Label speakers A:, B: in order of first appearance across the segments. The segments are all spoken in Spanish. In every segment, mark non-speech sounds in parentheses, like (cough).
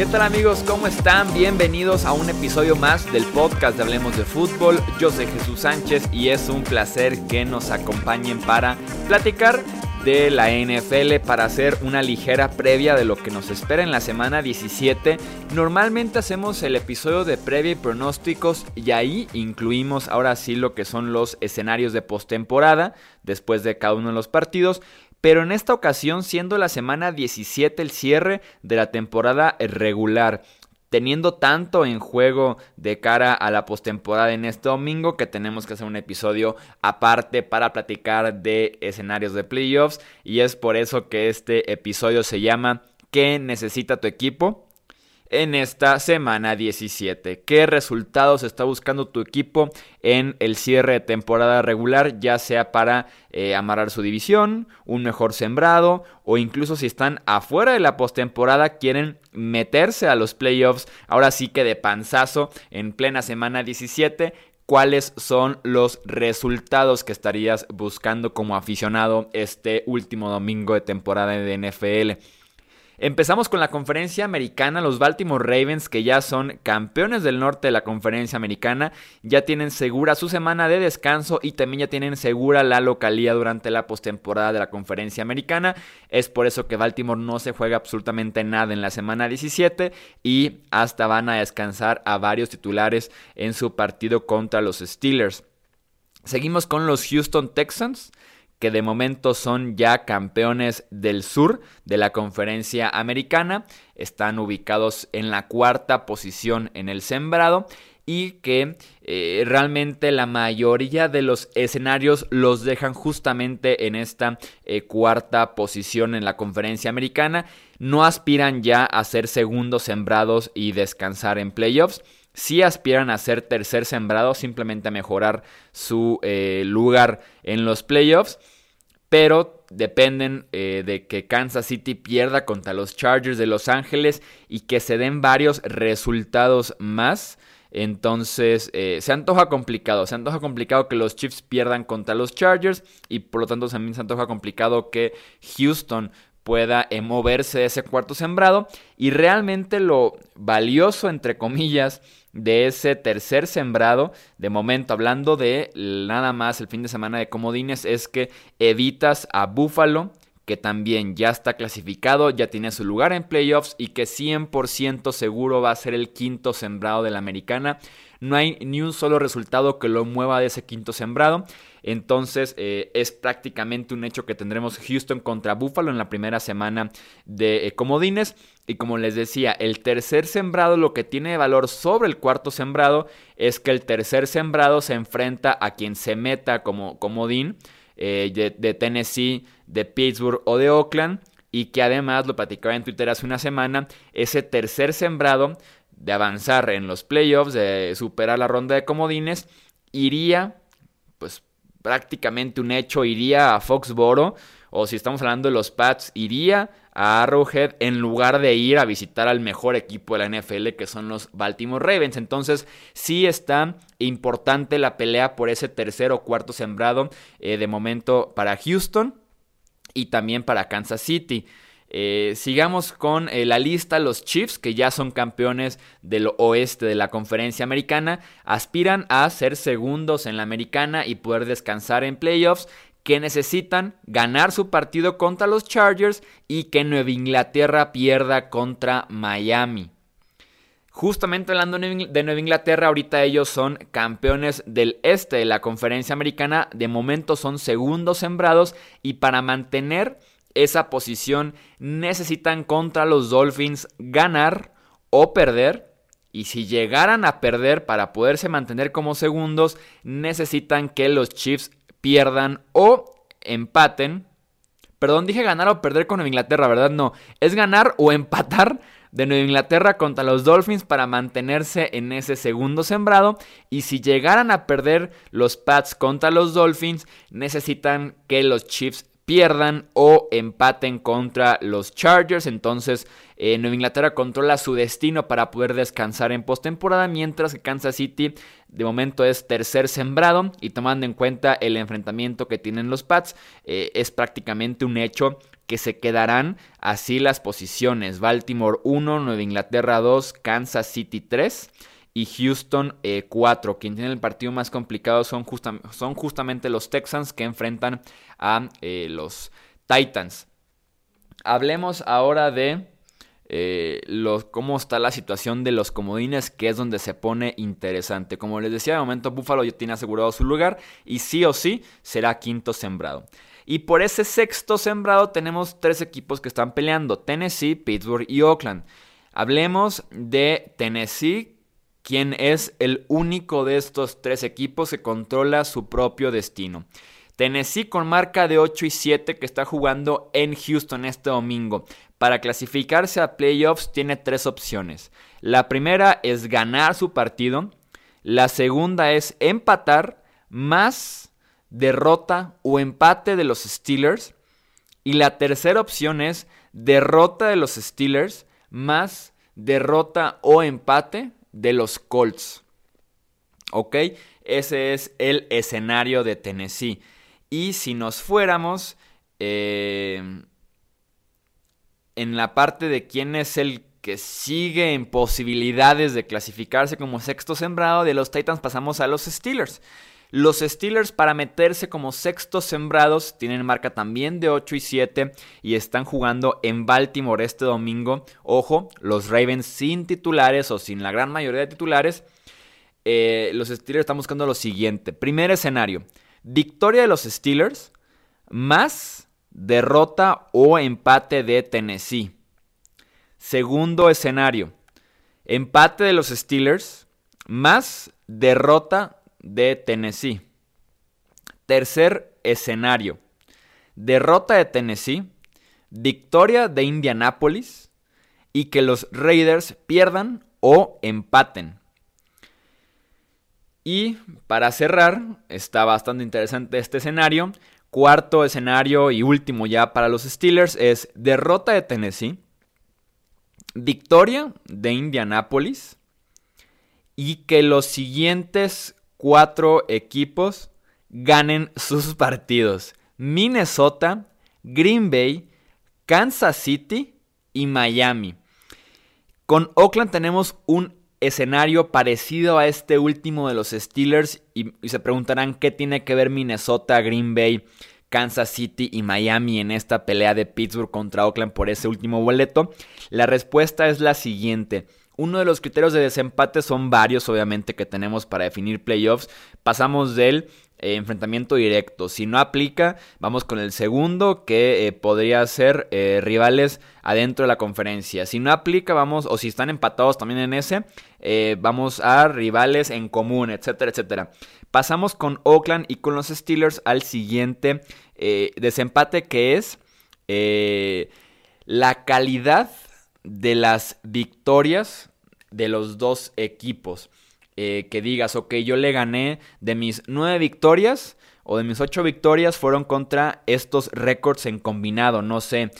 A: ¿Qué tal amigos? ¿Cómo están? Bienvenidos a un episodio más del podcast de Hablemos de Fútbol. Yo soy Jesús Sánchez y es un placer que nos acompañen para platicar de la NFL para hacer una ligera previa de lo que nos espera en la semana 17. Normalmente hacemos el episodio de previa y pronósticos y ahí incluimos ahora sí lo que son los escenarios de postemporada después de cada uno de los partidos. Pero en esta ocasión, siendo la semana 17 el cierre de la temporada regular, teniendo tanto en juego de cara a la postemporada en este domingo que tenemos que hacer un episodio aparte para platicar de escenarios de playoffs y es por eso que este episodio se llama ¿Qué necesita tu equipo? En esta semana 17. ¿Qué resultados está buscando tu equipo en el cierre de temporada regular, ya sea para eh, amarrar su división, un mejor sembrado o incluso si están afuera de la postemporada quieren meterse a los playoffs, ahora sí que de panzazo en plena semana 17? cuáles son los resultados que estarías buscando como aficionado este último domingo de temporada de NFL. Empezamos con la conferencia americana. Los Baltimore Ravens, que ya son campeones del norte de la conferencia americana, ya tienen segura su semana de descanso y también ya tienen segura la localía durante la postemporada de la conferencia americana. Es por eso que Baltimore no se juega absolutamente nada en la semana 17 y hasta van a descansar a varios titulares en su partido contra los Steelers. Seguimos con los Houston Texans que de momento son ya campeones del sur de la conferencia americana, están ubicados en la cuarta posición en el sembrado y que eh, realmente la mayoría de los escenarios los dejan justamente en esta eh, cuarta posición en la conferencia americana. No aspiran ya a ser segundos sembrados y descansar en playoffs. Si aspiran a ser tercer sembrado, simplemente a mejorar su eh, lugar en los playoffs pero dependen eh, de que Kansas City pierda contra los Chargers de Los Ángeles y que se den varios resultados más. Entonces eh, se antoja complicado, se antoja complicado que los Chiefs pierdan contra los Chargers y por lo tanto también se antoja complicado que Houston pueda eh, moverse ese cuarto sembrado y realmente lo valioso entre comillas de ese tercer sembrado, de momento hablando de nada más el fin de semana de comodines, es que evitas a Buffalo, que también ya está clasificado, ya tiene su lugar en playoffs y que 100% seguro va a ser el quinto sembrado de la americana. No hay ni un solo resultado que lo mueva de ese quinto sembrado. Entonces eh, es prácticamente un hecho que tendremos Houston contra Buffalo en la primera semana de eh, comodines. Y como les decía, el tercer sembrado lo que tiene valor sobre el cuarto sembrado es que el tercer sembrado se enfrenta a quien se meta como comodín eh, de, Tennessee, de Pittsburgh o de Oakland. Y que además, lo platicaba en Twitter hace una semana, ese tercer sembrado de avanzar en los playoffs, de superar la ronda de comodines, iría pues prácticamente un hecho, iría a Foxboro, o si estamos hablando de los Pats, iría a Arrowhead en lugar de ir a visitar al mejor equipo de la NFL que son los Baltimore Ravens. Entonces sí está importante la pelea por ese tercer o cuarto sembrado eh, de momento para Houston y también para Kansas City. Eh, sigamos con eh, la lista. Los Chiefs, que ya son campeones del oeste de la conferencia americana, aspiran a ser segundos en la americana y poder descansar en playoffs. Que necesitan ganar su partido contra los Chargers y que Nueva Inglaterra pierda contra Miami. Justamente hablando de Nueva Inglaterra, ahorita ellos son campeones del este de la conferencia americana. De momento son segundos sembrados y para mantener esa posición necesitan contra los Dolphins ganar o perder. Y si llegaran a perder para poderse mantener como segundos, necesitan que los Chiefs pierdan o empaten. Perdón, dije ganar o perder con Nueva Inglaterra, ¿verdad? No, es ganar o empatar de Nueva Inglaterra contra los Dolphins para mantenerse en ese segundo sembrado. Y si llegaran a perder los Pats contra los Dolphins, necesitan que los Chiefs pierdan o empaten contra los Chargers. Entonces, eh, Nueva Inglaterra controla su destino para poder descansar en postemporada, mientras que Kansas City de momento es tercer sembrado y tomando en cuenta el enfrentamiento que tienen los Pats, eh, es prácticamente un hecho que se quedarán así las posiciones. Baltimore 1, Nueva Inglaterra 2, Kansas City 3 y Houston 4. Eh, Quien tiene el partido más complicado son, justamente los Texans que enfrentan a eh, los Titans. Hablemos ahora de eh, cómo está la situación de los comodines, que es donde se pone interesante. Como les decía, de momento Buffalo ya tiene asegurado su lugar y sí o sí será quinto sembrado. Y por ese sexto sembrado tenemos tres equipos que están peleando, Tennessee, Pittsburgh y Oakland. Hablemos de Tennessee, quien es el único de estos tres equipos que controla su propio destino. Tennessee con marca de 8 y 7 que está jugando en Houston este domingo. Para clasificarse a playoffs tiene tres opciones. La primera es ganar su partido. La segunda es empatar más derrota o empate de los Steelers. Y la tercera opción es derrota de los Steelers más derrota o empate de los Colts. ¿Ok? Ese es el escenario de Tennessee. Y si nos fuéramos eh, en la parte de quién es el que sigue en posibilidades de clasificarse como sexto sembrado, de los Titans pasamos a los Steelers. Los Steelers para meterse como sextos sembrados tienen marca también de 8 y 7 y están jugando en Baltimore este domingo. Ojo, los Ravens sin titulares o sin la gran mayoría de titulares. Eh, los Steelers están buscando lo siguiente. Primer escenario. Victoria de los Steelers más derrota o empate de Tennessee. Segundo escenario. Empate de los Steelers más derrota de Tennessee. Tercer escenario. Derrota de Tennessee, victoria de Indianapolis y que los Raiders pierdan o empaten. Y para cerrar, está bastante interesante este escenario. Cuarto escenario y último ya para los Steelers es derrota de Tennessee, victoria de Indianapolis y que los siguientes cuatro equipos ganen sus partidos. Minnesota, Green Bay, Kansas City y Miami. Con Oakland tenemos un escenario parecido a este último de los Steelers y, se preguntarán qué tiene que ver Minnesota, Green Bay, Kansas City y Miami en esta pelea de Pittsburgh contra Oakland por ese último boleto. La respuesta es la siguiente. Uno de los criterios de desempate son varios, obviamente, que tenemos para definir playoffs. Pasamos del eh, enfrentamiento directo. Si no aplica, vamos con el segundo, que eh, podría ser eh, rivales adentro de la conferencia. Si no aplica, vamos, o si están empatados también en ese, vamos a rivales en común, etcétera, etcétera. Pasamos con Oakland y con los Steelers al siguiente desempate, que es la calidad de las victorias de los dos equipos. Eh, que digas, ok, yo le gané de mis nueve victorias o de mis ocho victorias fueron contra estos récords en combinado, no sé.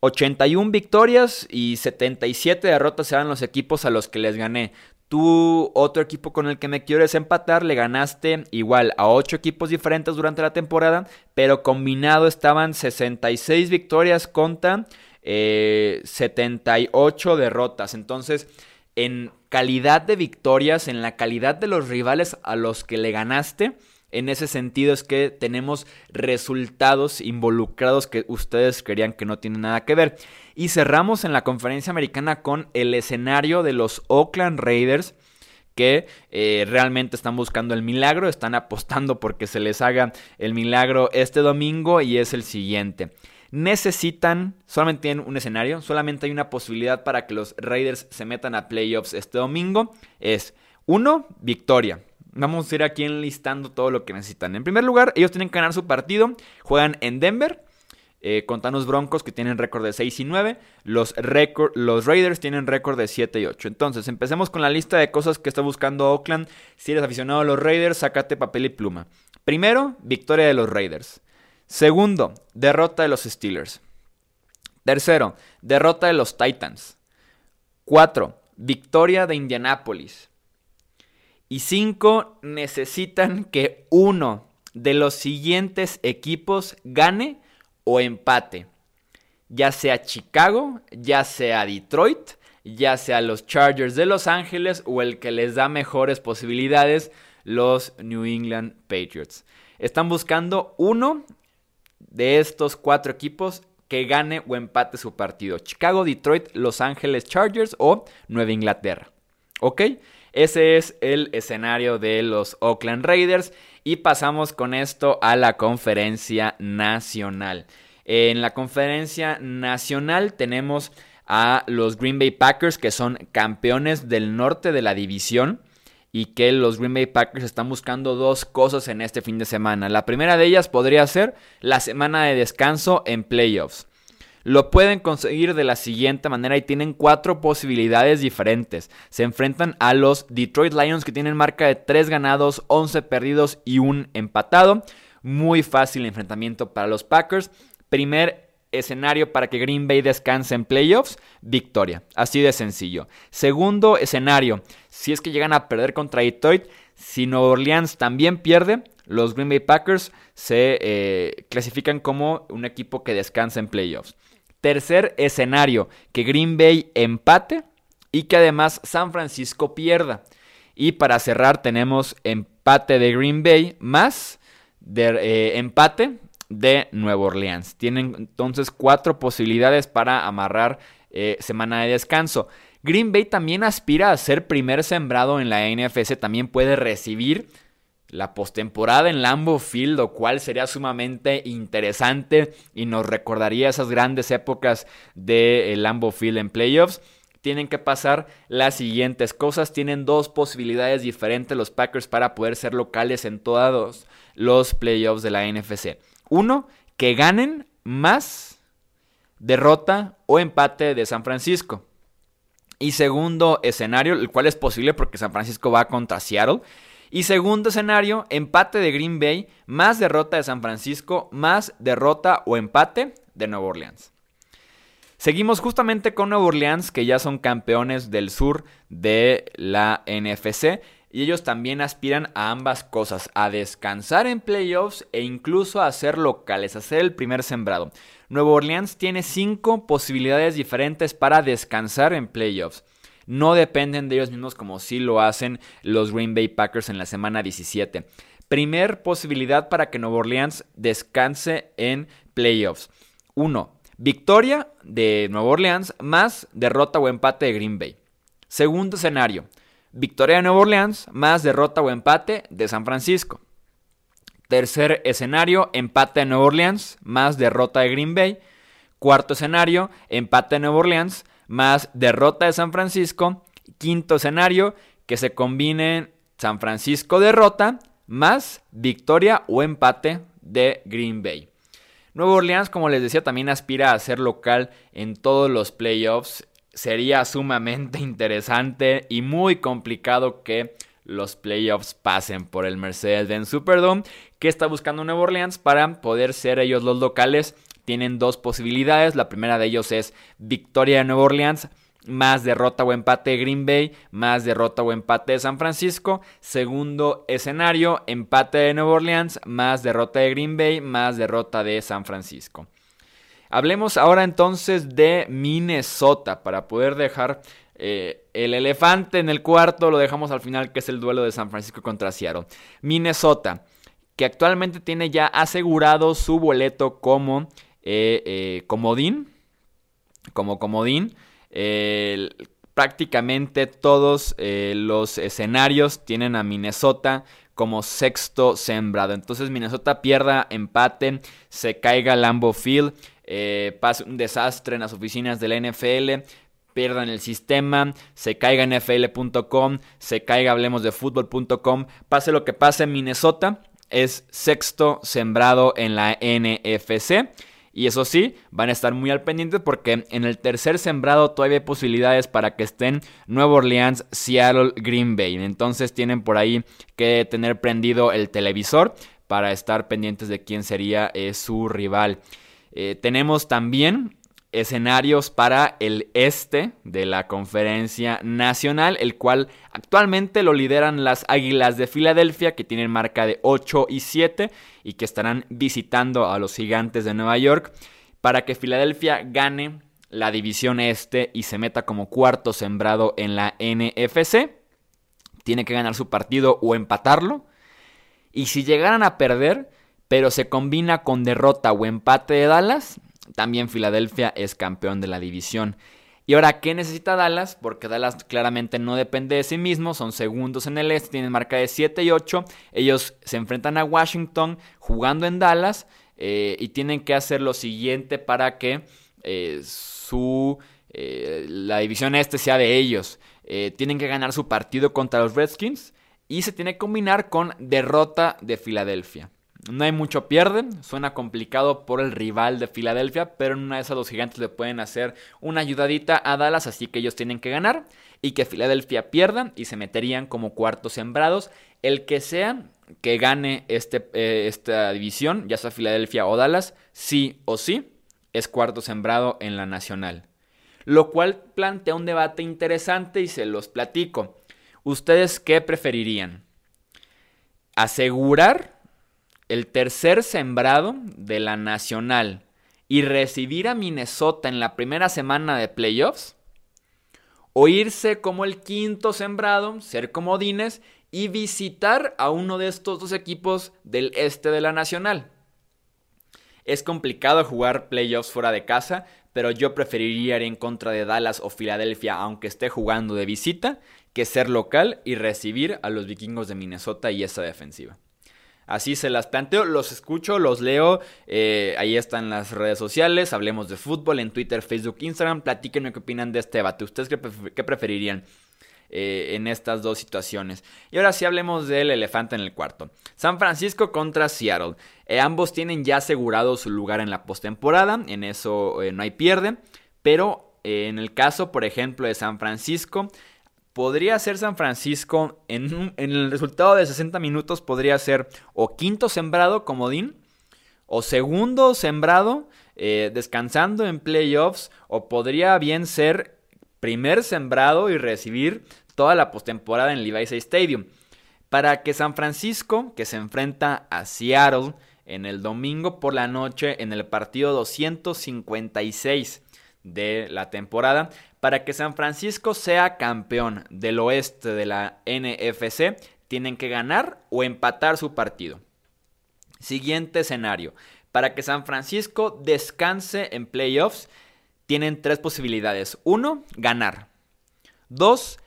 A: 81 eh, victorias y 77 derrotas eran los equipos a los que les gané. Tú, otro equipo con el que me quieres empatar, le ganaste igual a ocho equipos diferentes durante la temporada, pero combinado estaban 66 victorias contra 78 eh, derrotas. Entonces, en calidad de victorias, en la calidad de los rivales a los que le ganaste, en ese sentido es que tenemos resultados involucrados que ustedes querían que no tienen nada que ver. Y cerramos en la conferencia americana con el escenario de los Oakland Raiders que eh, realmente están buscando el milagro, están apostando porque se les haga el milagro este domingo y es el siguiente necesitan, solamente tienen un escenario, solamente hay una posibilidad para que los Raiders se metan a playoffs este domingo. Es uno, victoria. Vamos a ir aquí enlistando todo lo que necesitan. En primer lugar, ellos tienen que ganar su partido. Juegan en Denver. Eh, los Broncos que tienen récord de 6 y 9. Los, los Raiders tienen récord de 7 y 8. Entonces, empecemos con la lista de cosas que está buscando Oakland. Si eres aficionado a los Raiders, sácate papel y pluma. Primero, victoria de los Raiders. Segundo, derrota de los Steelers. Tercero, derrota de los Titans. Cuatro, victoria de Indianapolis. Y cinco, necesitan que uno de los siguientes equipos gane o empate. Ya sea Chicago, ya sea Detroit, ya sea los Chargers de Los Ángeles o el que les da mejores posibilidades, los New England Patriots. Están buscando uno de estos cuatro equipos que gane o empate su partido. Chicago, Detroit, Los Ángeles Chargers o Nueva Inglaterra. ¿Ok? Ese es el escenario de los Oakland Raiders. Y pasamos con esto a la conferencia nacional. En la conferencia nacional tenemos a los Green Bay Packers que son campeones del norte de la división y que los Green Bay Packers están buscando dos cosas en este fin de semana. La primera de ellas podría ser la semana de descanso en playoffs. Lo pueden conseguir de la siguiente manera y tienen cuatro posibilidades diferentes. Se enfrentan a los Detroit Lions que tienen marca de 3 ganados, 11 perdidos y un empatado. Muy fácil enfrentamiento para los Packers. Primer escenario para que Green Bay descanse en playoffs, victoria. Así de sencillo. Segundo escenario, si es que llegan a perder contra Detroit, si Nueva Orleans también pierde, los Green Bay Packers se eh, clasifican como un equipo que descansa en playoffs. Tercer escenario, que Green Bay empate y que además San Francisco pierda. Y para cerrar tenemos empate de Green Bay más de, eh, empate de Nueva Orleans. Tienen entonces cuatro posibilidades para amarrar eh, semana de descanso. Green Bay también aspira a ser primer sembrado en la NFC, también puede recibir la postemporada en Lambo Field, lo cual sería sumamente interesante y nos recordaría esas grandes épocas de eh, Lambo Field en playoffs. Tienen que pasar las siguientes cosas. Tienen dos posibilidades diferentes los Packers para poder ser locales en todos los playoffs de la NFC. Uno, que ganen más derrota o empate de San Francisco. Y segundo escenario, el cual es posible porque San Francisco va contra Seattle. Y segundo escenario, empate de Green Bay, más derrota de San Francisco, más derrota o empate de Nueva Orleans. Seguimos justamente con Nueva Orleans, que ya son campeones del sur de la NFC. Y ellos también aspiran a ambas cosas, a descansar en playoffs e incluso a ser locales, a ser el primer sembrado. Nueva Orleans tiene cinco posibilidades diferentes para descansar en playoffs. No dependen de ellos mismos como sí lo hacen los Green Bay Packers en la semana 17. Primer posibilidad para que Nueva Orleans descanse en playoffs. 1. Victoria de Nueva Orleans más derrota o empate de Green Bay. Segundo escenario. Victoria de Nueva Orleans más derrota o empate de San Francisco. Tercer escenario, empate de Nueva Orleans más derrota de Green Bay. Cuarto escenario, empate de Nueva Orleans más derrota de San Francisco. Quinto escenario, que se combinen San Francisco derrota más victoria o empate de Green Bay. Nueva Orleans, como les decía, también aspira a ser local en todos los playoffs sería sumamente (laughs) interesante y muy complicado que los playoffs pasen por el Mercedes-Benz Superdome, que está buscando Nueva Orleans para poder ser ellos los locales. Tienen dos posibilidades. La primera de ellos es victoria de Nueva Orleans, más derrota o empate de Green Bay, más derrota o empate de San Francisco. Segundo escenario, empate de Nueva Orleans, más derrota de Green Bay, más derrota de San Francisco. Hablemos ahora entonces de Minnesota para poder dejar eh, el elefante en el cuarto, lo dejamos al final, que es el duelo de San Francisco contra Seattle. Minnesota, que actualmente tiene ya asegurado su boleto como eh, eh, comodín, como comodín. prácticamente todos los escenarios tienen a Minnesota como sexto sembrado. Entonces Minnesota pierda, empate, se caiga Lambo Field eh, pase un desastre en las oficinas de la NFL, pierdan el sistema, se caiga NFL.com, se caiga hablemos de fútbol.com, pase lo que pase, Minnesota es sexto sembrado en la NFC. Y eso sí, van a estar muy al pendiente porque en el tercer sembrado todavía hay posibilidades para que estén Nueva Orleans, Seattle, Green Bay. Entonces tienen por ahí que tener prendido el televisor para estar pendientes de quién sería eh, su rival. Eh, tenemos también escenarios para el este de la conferencia nacional, el cual actualmente lo lideran las Águilas de Filadelfia, que tienen marca de 8 y 7 y que estarán visitando a los Gigantes de Nueva York para que Filadelfia gane la división este y se meta como cuarto sembrado en la NFC. Tiene que ganar su partido o empatarlo. Y si llegaran a perder, pero se combina con derrota o empate de Dallas, también Filadelfia es campeón de la división. Y ahora, ¿qué necesita Dallas? Porque Dallas claramente no depende de sí mismo, son segundos en el este, tienen marca de 7 y 8. Ellos se enfrentan a Washington jugando en Dallas eh, y tienen que hacer lo siguiente para que eh, su, eh, la división este sea de ellos. tienen que ganar su partido contra los Redskins y se tiene que combinar con derrota de Filadelfia. No hay mucho pierde, suena complicado por el rival de Filadelfia, pero en una de esas los gigantes le pueden hacer una ayudadita a Dallas, así que ellos tienen que ganar y que Filadelfia pierda y se meterían como cuartos sembrados. El que sea que gane este, eh, esta división, ya sea Filadelfia o Dallas, sí o sí, es cuarto sembrado en la nacional. Lo cual plantea un debate interesante y se los platico. ¿Ustedes qué preferirían? ¿Asegurar el tercer sembrado de la Nacional y recibir a Minnesota en la primera semana de playoffs, o irse como el quinto sembrado, ser comodines y visitar a uno de estos dos equipos del este de la Nacional. Es complicado jugar playoffs fuera de casa, pero yo preferiría ir en contra de Dallas o Filadelfia aunque esté jugando de visita, que ser local y recibir a los vikingos de Minnesota y esa defensiva. Así se las planteo, los escucho, los leo, eh, ahí están las redes sociales, hablemos de fútbol en Twitter, Facebook, Instagram, platíquenme qué opinan de este debate, ustedes qué, preferirían eh, en estas dos situaciones. Y ahora sí hablemos del elefante en el cuarto. San Francisco contra Seattle. Eh, ambos tienen ya asegurado su lugar en la postemporada, en eso no hay pierde, pero en el caso, por ejemplo, de San Francisco, podría ser San Francisco en, el resultado de 60 minutos podría ser o quinto sembrado comodín o segundo sembrado eh, descansando en playoffs o podría bien ser primer sembrado y recibir toda la postemporada en Levi's Stadium. Para que San Francisco, que se enfrenta a Seattle en el domingo por la noche en el partido 256 de la temporada, para que San Francisco sea campeón del oeste de la NFC, tienen que ganar o empatar su partido. Siguiente escenario. Para que San Francisco descanse en playoffs, tienen tres posibilidades. Uno, ganar. Dos,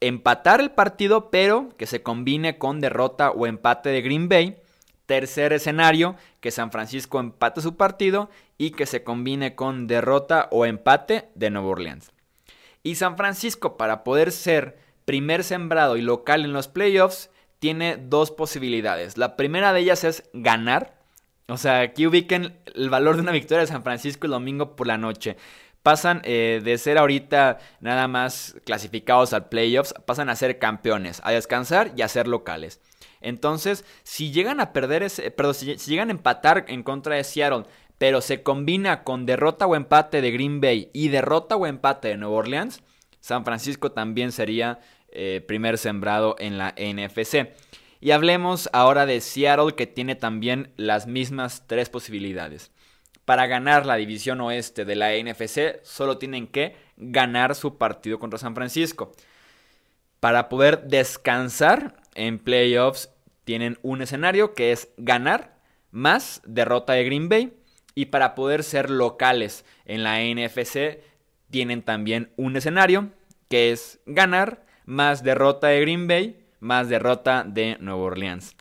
A: empatar el partido, pero que se combine con derrota o empate de Green Bay. Tercer escenario, que San Francisco empate su partido y que se combine con derrota o empate de Nueva Orleans. Y San Francisco, para poder ser primer sembrado y local en los playoffs, tiene dos posibilidades. La primera de ellas es ganar. O sea, aquí ubiquen el valor de una victoria de San Francisco el domingo por la noche. Pasan eh, de ser ahorita nada más clasificados al playoffs, pasan a ser campeones, a descansar y a ser locales. Entonces, si llegan a perder ese, perdón, si llegan a empatar en contra de Seattle, pero se combina con derrota o empate de Green Bay y derrota o empate de Nueva Orleans, San Francisco también sería eh, primer sembrado en la NFC. Y hablemos ahora de Seattle que tiene también las mismas tres posibilidades. Para ganar la división oeste de la NFC solo tienen que ganar su partido contra San Francisco. Para poder descansar en playoffs tienen un escenario que es ganar más derrota de Green Bay y para poder ser locales en la NFC tienen también un escenario que es ganar más derrota de Green Bay más derrota de Nueva Orleans.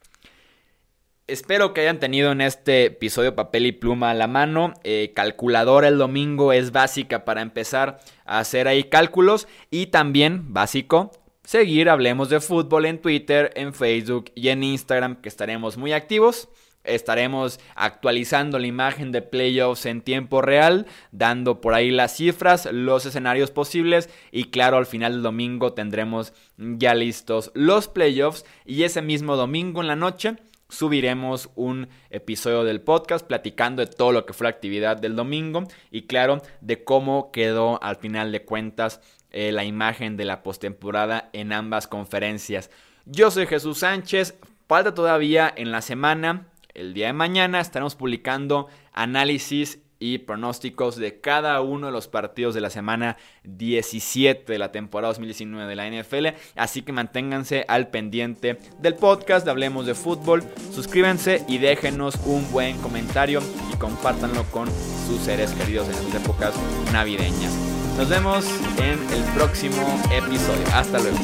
A: Espero que hayan tenido en este episodio papel y pluma a la mano. Eh, calculadora el domingo es básica para empezar a hacer ahí cálculos. Y también básico, seguir Hablemos de Fútbol en Twitter, en Facebook y en Instagram, que estaremos muy activos. Estaremos actualizando la imagen de playoffs en tiempo real, dando por ahí las cifras, los escenarios posibles y claro, al final del domingo tendremos ya listos los playoffs y ese mismo domingo en la noche subiremos un episodio del podcast platicando de todo lo que fue la actividad del domingo y claro, de cómo quedó al final de cuentas eh, la imagen de la postemporada en ambas conferencias. Yo soy Jesús Sánchez, falta todavía en la semana, el día de mañana estaremos publicando análisis y pronósticos de cada uno de los partidos de la semana 17 de la temporada 2019 de la NFL. Así que manténganse al pendiente del podcast Hablemos de Fútbol. Suscríbanse y déjenos un buen comentario y compártanlo con sus seres queridos en estas épocas navideñas. Nos vemos en el próximo episodio. Hasta luego.